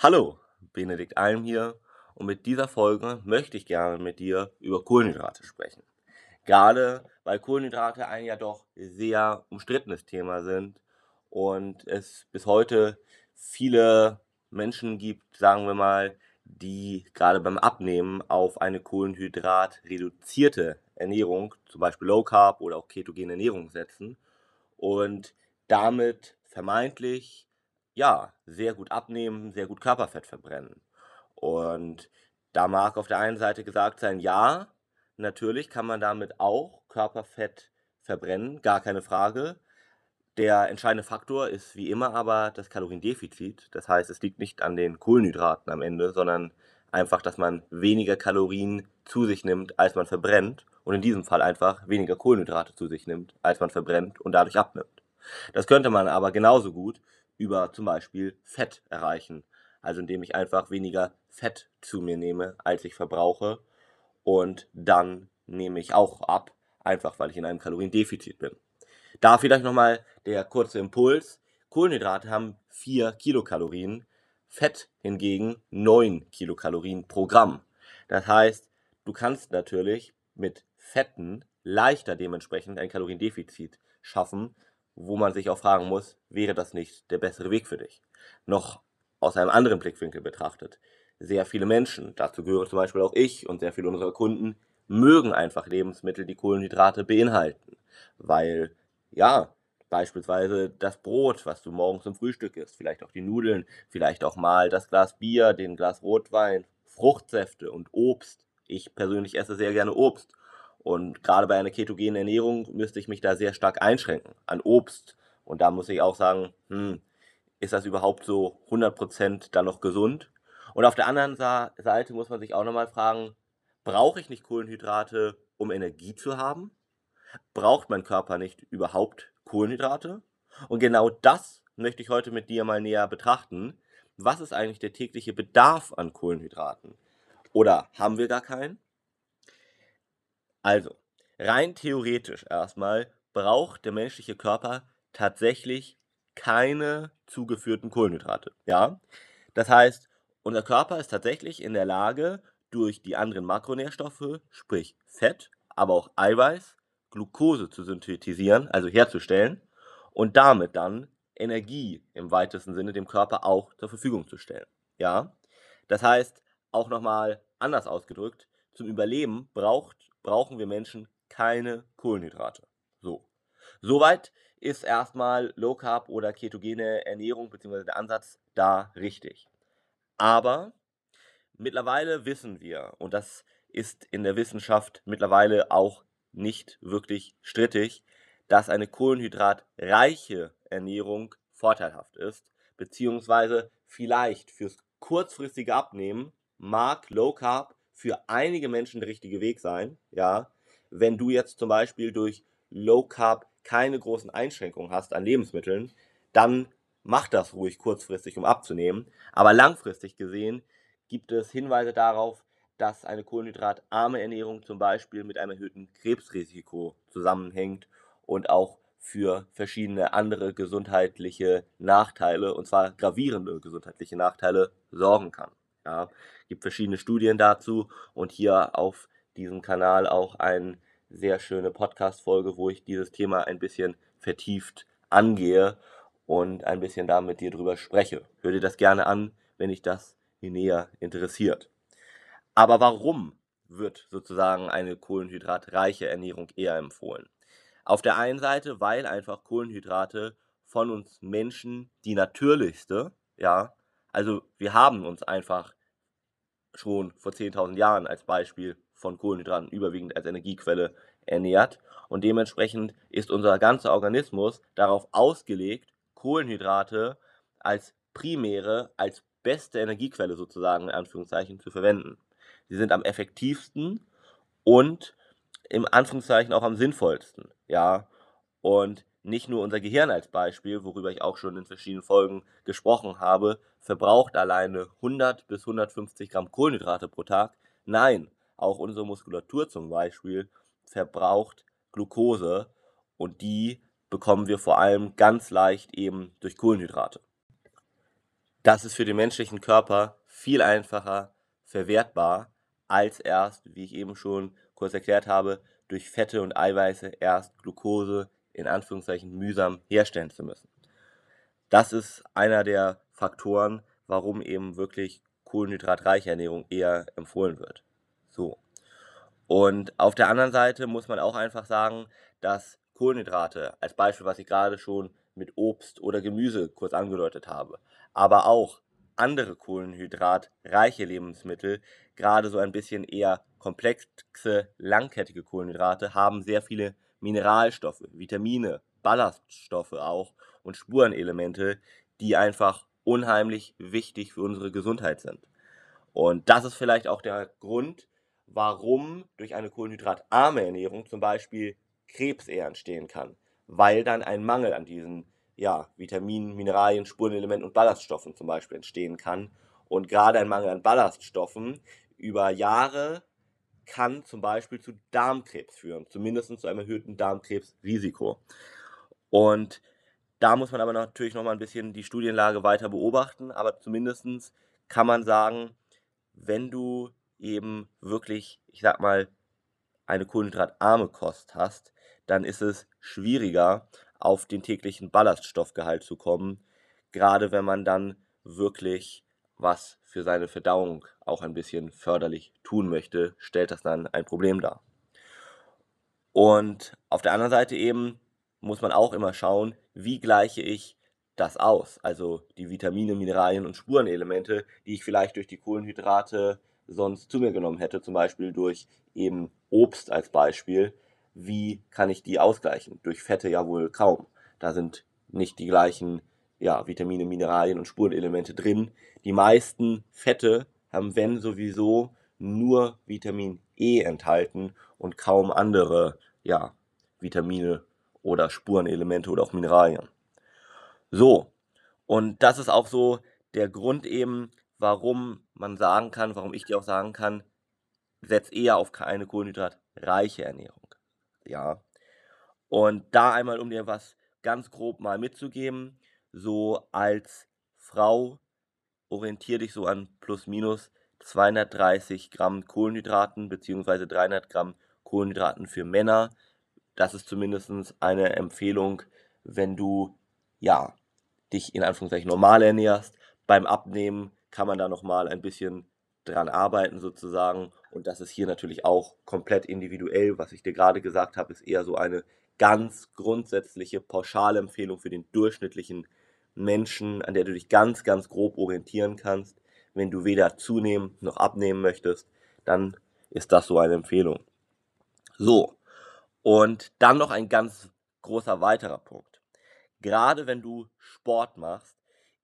Hallo, Benedikt Alm hier und mit dieser Folge möchte ich gerne mit dir über Kohlenhydrate sprechen. Gerade weil Kohlenhydrate ein ja doch sehr umstrittenes Thema sind und es bis heute viele Menschen gibt, sagen wir mal, die gerade beim Abnehmen auf eine kohlenhydratreduzierte Ernährung, zum Beispiel Low Carb oder auch ketogene Ernährung setzen und damit vermeintlich ja sehr gut abnehmen, sehr gut Körperfett verbrennen. Und da mag auf der einen Seite gesagt sein, ja, natürlich kann man damit auch Körperfett verbrennen, gar keine Frage. Der entscheidende Faktor ist wie immer aber das Kaloriendefizit. Das heißt, es liegt nicht an den Kohlenhydraten am Ende, sondern einfach, dass man weniger Kalorien zu sich nimmt, als man verbrennt. Und in diesem Fall einfach weniger Kohlenhydrate zu sich nimmt, als man verbrennt und dadurch abnimmt. Das könnte man aber genauso gut über zum Beispiel Fett erreichen. Also indem ich einfach weniger Fett zu mir nehme, als ich verbrauche. Und dann nehme ich auch ab, einfach weil ich in einem Kaloriendefizit bin. Da vielleicht nochmal der kurze Impuls. Kohlenhydrate haben 4 Kilokalorien, Fett hingegen 9 Kilokalorien pro Gramm. Das heißt, du kannst natürlich mit Fetten leichter dementsprechend ein Kaloriendefizit schaffen, wo man sich auch fragen muss, wäre das nicht der bessere Weg für dich? Noch aus einem anderen Blickwinkel betrachtet. Sehr viele Menschen, dazu gehören zum Beispiel auch ich und sehr viele unserer Kunden, mögen einfach Lebensmittel, die Kohlenhydrate beinhalten, weil ja, beispielsweise das Brot, was du morgens zum Frühstück isst, vielleicht auch die Nudeln, vielleicht auch mal das Glas Bier, den Glas Rotwein, Fruchtsäfte und Obst. Ich persönlich esse sehr gerne Obst. Und gerade bei einer ketogenen Ernährung müsste ich mich da sehr stark einschränken an Obst. Und da muss ich auch sagen, hm, ist das überhaupt so 100% dann noch gesund? Und auf der anderen Seite muss man sich auch nochmal fragen, brauche ich nicht Kohlenhydrate, um Energie zu haben? braucht mein Körper nicht überhaupt Kohlenhydrate? Und genau das möchte ich heute mit dir mal näher betrachten. Was ist eigentlich der tägliche Bedarf an Kohlenhydraten? Oder haben wir gar keinen? Also, rein theoretisch erstmal braucht der menschliche Körper tatsächlich keine zugeführten Kohlenhydrate. Ja? Das heißt, unser Körper ist tatsächlich in der Lage, durch die anderen Makronährstoffe, sprich Fett, aber auch Eiweiß, Glucose zu synthetisieren, also herzustellen, und damit dann Energie im weitesten Sinne dem Körper auch zur Verfügung zu stellen. Ja? Das heißt, auch nochmal anders ausgedrückt, zum Überleben braucht, brauchen wir Menschen keine Kohlenhydrate. So. Soweit ist erstmal Low Carb oder ketogene Ernährung bzw. der Ansatz da richtig. Aber mittlerweile wissen wir, und das ist in der Wissenschaft mittlerweile auch nicht wirklich strittig, dass eine kohlenhydratreiche Ernährung vorteilhaft ist, beziehungsweise vielleicht fürs kurzfristige Abnehmen mag Low Carb für einige Menschen der richtige Weg sein, ja. Wenn du jetzt zum Beispiel durch Low Carb keine großen Einschränkungen hast an Lebensmitteln, dann mach das ruhig kurzfristig, um abzunehmen. Aber langfristig gesehen gibt es Hinweise darauf, dass eine kohlenhydratarme Ernährung zum Beispiel mit einem erhöhten Krebsrisiko zusammenhängt und auch für verschiedene andere gesundheitliche Nachteile, und zwar gravierende gesundheitliche Nachteile, sorgen kann. Ja, gibt verschiedene Studien dazu und hier auf diesem Kanal auch eine sehr schöne Podcast-Folge, wo ich dieses Thema ein bisschen vertieft angehe und ein bisschen da mit dir drüber spreche. Hör dir das gerne an, wenn dich das näher interessiert. Aber warum wird sozusagen eine kohlenhydratreiche Ernährung eher empfohlen? Auf der einen Seite, weil einfach Kohlenhydrate von uns Menschen die natürlichste, ja, also wir haben uns einfach schon vor 10.000 Jahren als Beispiel von Kohlenhydraten überwiegend als Energiequelle ernährt und dementsprechend ist unser ganzer Organismus darauf ausgelegt, Kohlenhydrate als primäre, als beste Energiequelle sozusagen in Anführungszeichen zu verwenden. Sie sind am effektivsten und im Anführungszeichen auch am sinnvollsten. Ja, und nicht nur unser Gehirn als Beispiel, worüber ich auch schon in verschiedenen Folgen gesprochen habe, verbraucht alleine 100 bis 150 Gramm Kohlenhydrate pro Tag. Nein, auch unsere Muskulatur zum Beispiel verbraucht Glucose und die bekommen wir vor allem ganz leicht eben durch Kohlenhydrate. das ist für den menschlichen Körper viel einfacher verwertbar, als erst, wie ich eben schon kurz erklärt habe, durch Fette und Eiweiße erst Glucose in Anführungszeichen mühsam herstellen zu müssen. Das ist einer der Faktoren, warum eben wirklich kohlenhydratreiche Ernährung eher empfohlen wird. So. Und auf der anderen Seite muss man auch einfach sagen, dass Kohlenhydrate, als Beispiel, was ich gerade schon mit Obst oder Gemüse kurz angedeutet habe, aber auch andere kohlenhydratreiche Lebensmittel, gerade so ein bisschen eher komplexe, langkettige Kohlenhydrate, haben sehr viele Mineralstoffe, Vitamine, Ballaststoffe auch und Spurenelemente, die einfach unheimlich wichtig für unsere Gesundheit sind. Und das ist vielleicht auch der Grund, warum durch eine kohlenhydratarme Ernährung zum Beispiel Krebs eher entstehen kann, weil dann ein Mangel an diesen ja, Vitaminen, Mineralien, Spurenelementen und Ballaststoffen zum Beispiel entstehen kann. Und gerade ein Mangel an Ballaststoffen über Jahre kann zum Beispiel zu Darmkrebs führen, zumindest zu einem erhöhten Darmkrebsrisiko. Und da muss man aber natürlich noch mal ein bisschen die Studienlage weiter beobachten, aber zumindest kann man sagen, wenn du eben wirklich, ich sag mal, eine kohlenhydratarme Kost hast, dann ist es schwieriger, auf den täglichen Ballaststoffgehalt zu kommen, gerade wenn man dann wirklich was für seine Verdauung auch ein bisschen förderlich tun möchte, stellt das dann ein Problem dar. Und auf der anderen Seite eben muss man auch immer schauen, wie gleiche ich das aus? Also die Vitamine, Mineralien und Spurenelemente, die ich vielleicht durch die Kohlenhydrate sonst zu mir genommen hätte, zum Beispiel durch eben Obst als Beispiel, wie kann ich die ausgleichen? Durch Fette ja wohl kaum. Da sind nicht die gleichen ja, Vitamine, Mineralien und Spurenelemente drin. Die meisten Fette haben, wenn sowieso, nur Vitamin E enthalten und kaum andere ja, Vitamine oder Spurenelemente oder auch Mineralien. So, und das ist auch so der Grund eben, warum man sagen kann, warum ich dir auch sagen kann, setz eher auf keine kohlenhydratreiche Ernährung. Ja. Und da einmal, um dir was ganz grob mal mitzugeben, so als Frau orientiere dich so an plus minus 230 Gramm Kohlenhydraten beziehungsweise 300 Gramm Kohlenhydraten für Männer. Das ist zumindest eine Empfehlung, wenn du ja dich in Anführungszeichen normal ernährst. Beim Abnehmen kann man da nochmal ein bisschen dran arbeiten sozusagen. Und das ist hier natürlich auch komplett individuell. Was ich dir gerade gesagt habe, ist eher so eine ganz grundsätzliche Pauschalempfehlung für den durchschnittlichen Menschen, an der du dich ganz, ganz grob orientieren kannst. Wenn du weder zunehmen noch abnehmen möchtest, dann ist das so eine Empfehlung. So, und dann noch ein ganz großer weiterer Punkt. Gerade wenn du Sport machst,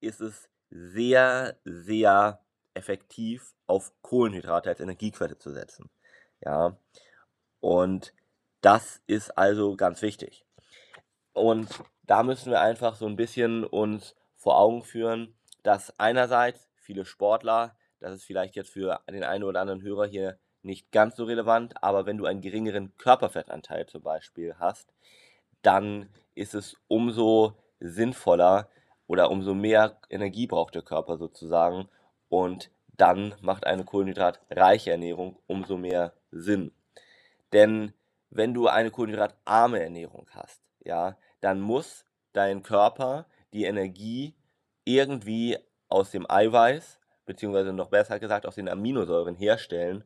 ist es sehr, sehr effektiv auf Kohlenhydrate als Energiequelle zu setzen. Ja, und das ist also ganz wichtig. Und da müssen wir einfach so ein bisschen uns vor Augen führen, dass einerseits viele Sportler, das ist vielleicht jetzt für den einen oder anderen Hörer hier nicht ganz so relevant, aber wenn du einen geringeren Körperfettanteil zum Beispiel hast, dann ist es umso sinnvoller oder umso mehr Energie braucht der Körper sozusagen und dann macht eine kohlenhydratreiche Ernährung umso mehr Sinn. Denn wenn du eine kohlenhydratarme Ernährung hast, ja, dann muss dein Körper die Energie irgendwie aus dem Eiweiß, beziehungsweise noch besser gesagt aus den Aminosäuren herstellen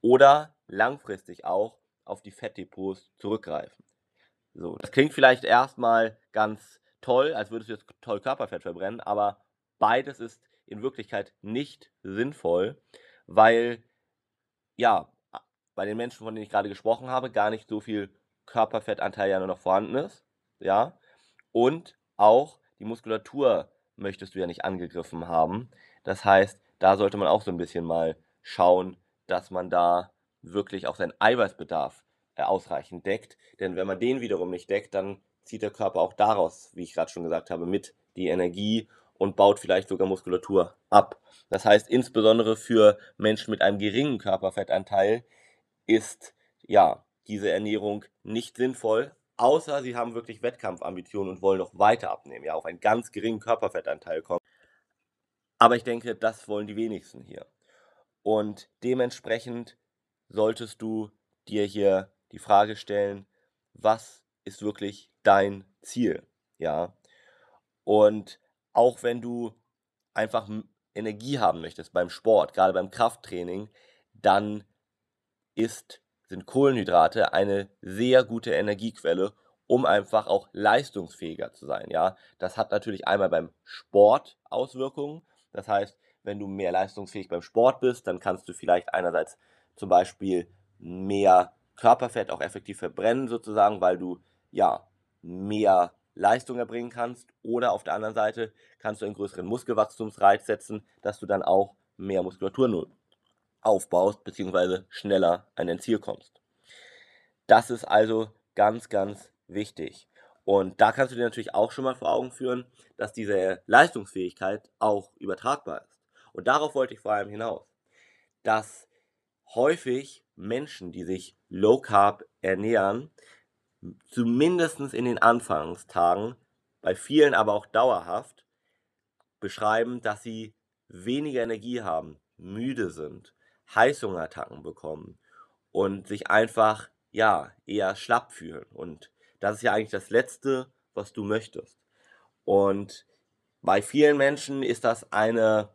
oder langfristig auch auf die Fettdepots zurückgreifen. So, das klingt vielleicht erstmal ganz toll, als würdest du jetzt toll Körperfett verbrennen, aber beides ist in Wirklichkeit nicht sinnvoll, weil ja, bei den Menschen, von denen ich gerade gesprochen habe, gar nicht so viel Körperfettanteil ja nur noch vorhanden ist, ja, und auch die Muskulatur möchtest du ja nicht angegriffen haben. Das heißt, da sollte man auch so ein bisschen mal schauen, dass man da wirklich auch seinen Eiweißbedarf äh, ausreichend deckt. Denn wenn man den wiederum nicht deckt, dann zieht der Körper auch daraus, wie ich gerade schon gesagt habe, mit die Energie und baut vielleicht sogar Muskulatur ab. Das heißt, insbesondere für Menschen mit einem geringen Körperfettanteil ist ja diese Ernährung nicht sinnvoll, außer sie haben wirklich Wettkampfambitionen und wollen noch weiter abnehmen, ja, auf einen ganz geringen Körperfettanteil kommen. Aber ich denke, das wollen die wenigsten hier. Und dementsprechend solltest du dir hier die Frage stellen, was ist wirklich dein Ziel? Ja. Und auch wenn du einfach Energie haben möchtest beim Sport, gerade beim Krafttraining, dann ist, sind Kohlenhydrate eine sehr gute Energiequelle, um einfach auch leistungsfähiger zu sein. Ja, das hat natürlich einmal beim Sport Auswirkungen. Das heißt, wenn du mehr leistungsfähig beim Sport bist, dann kannst du vielleicht einerseits zum Beispiel mehr Körperfett auch effektiv verbrennen sozusagen, weil du ja mehr Leistung erbringen kannst. Oder auf der anderen Seite kannst du einen größeren Muskelwachstumsreiz setzen, dass du dann auch mehr Muskulatur aufbaust, beziehungsweise schneller an dein Ziel kommst. Das ist also ganz, ganz wichtig. Und da kannst du dir natürlich auch schon mal vor Augen führen, dass diese Leistungsfähigkeit auch übertragbar ist. Und darauf wollte ich vor allem hinaus, dass häufig Menschen, die sich low carb ernähren, zumindest in den Anfangstagen, bei vielen aber auch dauerhaft, beschreiben, dass sie weniger Energie haben, müde sind, Heißhungerattacken bekommen und sich einfach ja eher schlapp fühlen. Und das ist ja eigentlich das Letzte, was du möchtest. Und bei vielen Menschen ist das eine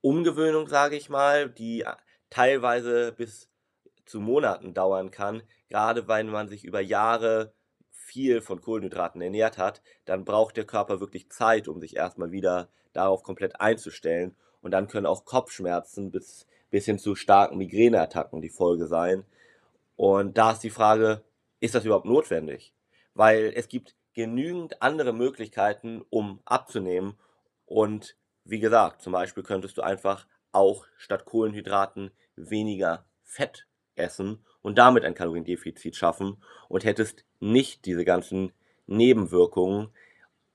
Umgewöhnung, sage ich mal, die teilweise bis zu Monaten dauern kann, gerade wenn man sich über Jahre viel von Kohlenhydraten ernährt hat, dann braucht der Körper wirklich Zeit, um sich erstmal wieder darauf komplett einzustellen. Und dann können auch Kopfschmerzen bis, bis hin zu starken Migräneattacken die Folge sein. Und da ist die Frage, ist das überhaupt notwendig? Weil es gibt genügend andere Möglichkeiten, um abzunehmen. Und wie gesagt, zum Beispiel könntest du einfach auch statt Kohlenhydraten weniger Fett essen und damit ein Kaloriendefizit schaffen und hättest nicht diese ganzen Nebenwirkungen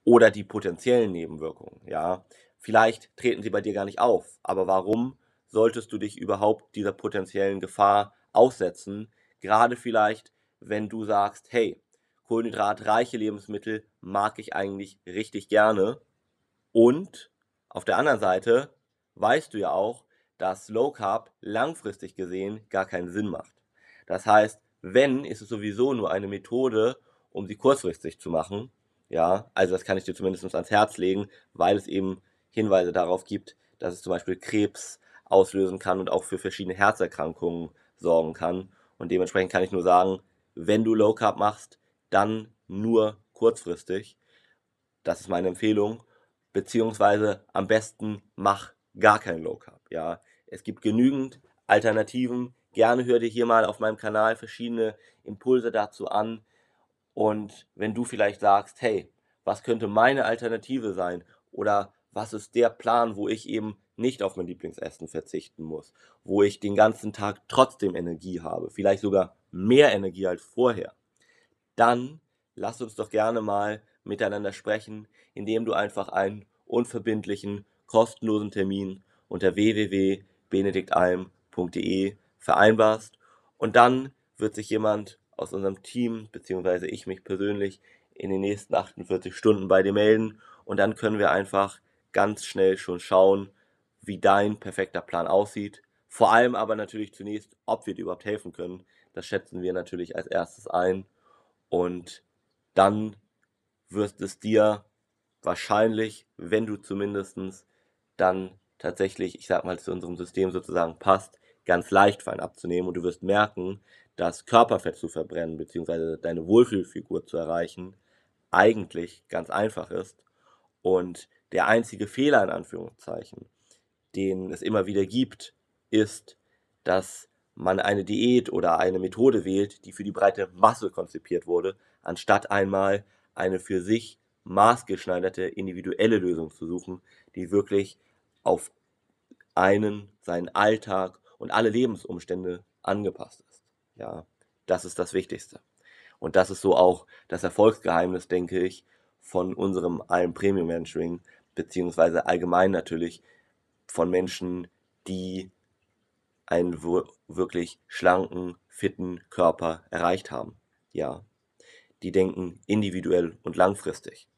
oder die potenziellen Nebenwirkungen, ja. Vielleicht treten sie bei dir gar nicht auf, aber warum solltest du dich überhaupt dieser potenziellen Gefahr aussetzen? Gerade vielleicht, wenn du sagst, hey, kohlenhydratreiche Lebensmittel mag ich eigentlich richtig gerne und auf der anderen Seite weißt du ja auch, dass Low Carb langfristig gesehen gar keinen Sinn macht. Das heißt, wenn, ist es sowieso nur eine Methode, um sie kurzfristig zu machen. Ja, also das kann ich dir zumindest ans Herz legen, weil es eben Hinweise darauf gibt, dass es zum Beispiel Krebs auslösen kann und auch für verschiedene Herzerkrankungen sorgen kann. Und dementsprechend kann ich nur sagen, wenn du Low Carb machst, dann nur kurzfristig. Das ist meine Empfehlung. Beziehungsweise am besten mach gar kein Low Carb. Ja, es gibt genügend Alternativen. Gerne hör dir hier mal auf meinem Kanal verschiedene Impulse dazu an. Und wenn du vielleicht sagst, hey, was könnte meine Alternative sein? Oder was ist der Plan, wo ich eben nicht auf mein Lieblingsessen verzichten muss, wo ich den ganzen Tag trotzdem Energie habe, vielleicht sogar mehr Energie als vorher, dann lass uns doch gerne mal miteinander sprechen, indem du einfach einen unverbindlichen, kostenlosen Termin unter www.benediktalm.de vereinbarst und dann wird sich jemand aus unserem Team, beziehungsweise ich mich persönlich, in den nächsten 48 Stunden bei dir melden und dann können wir einfach ganz schnell schon schauen, wie dein perfekter Plan aussieht. Vor allem aber natürlich zunächst, ob wir dir überhaupt helfen können. Das schätzen wir natürlich als erstes ein. Und dann wirst es dir wahrscheinlich, wenn du zumindest dann tatsächlich, ich sag mal, zu unserem System sozusagen passt, ganz leicht fallen abzunehmen und du wirst merken, dass Körperfett zu verbrennen bzw. deine Wohlfühlfigur zu erreichen eigentlich ganz einfach ist und der einzige Fehler in Anführungszeichen, den es immer wieder gibt, ist, dass man eine Diät oder eine Methode wählt, die für die breite Masse konzipiert wurde, anstatt einmal eine für sich maßgeschneiderte individuelle Lösung zu suchen, die wirklich auf einen, seinen Alltag und alle Lebensumstände angepasst ist. Ja, das ist das Wichtigste. Und das ist so auch das Erfolgsgeheimnis, denke ich, von unserem Alm Premium Mentoring, beziehungsweise allgemein natürlich von Menschen, die einen wirklich schlanken, fitten Körper erreicht haben. Ja, die denken individuell und langfristig.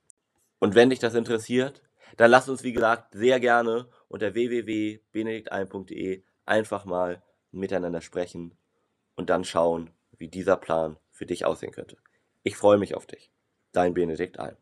Und wenn dich das interessiert, dann lass uns, wie gesagt, sehr gerne unter www.benediktalm.de einfach mal miteinander sprechen und dann schauen, wie dieser Plan für dich aussehen könnte. Ich freue mich auf dich. Dein Benedikt Alm.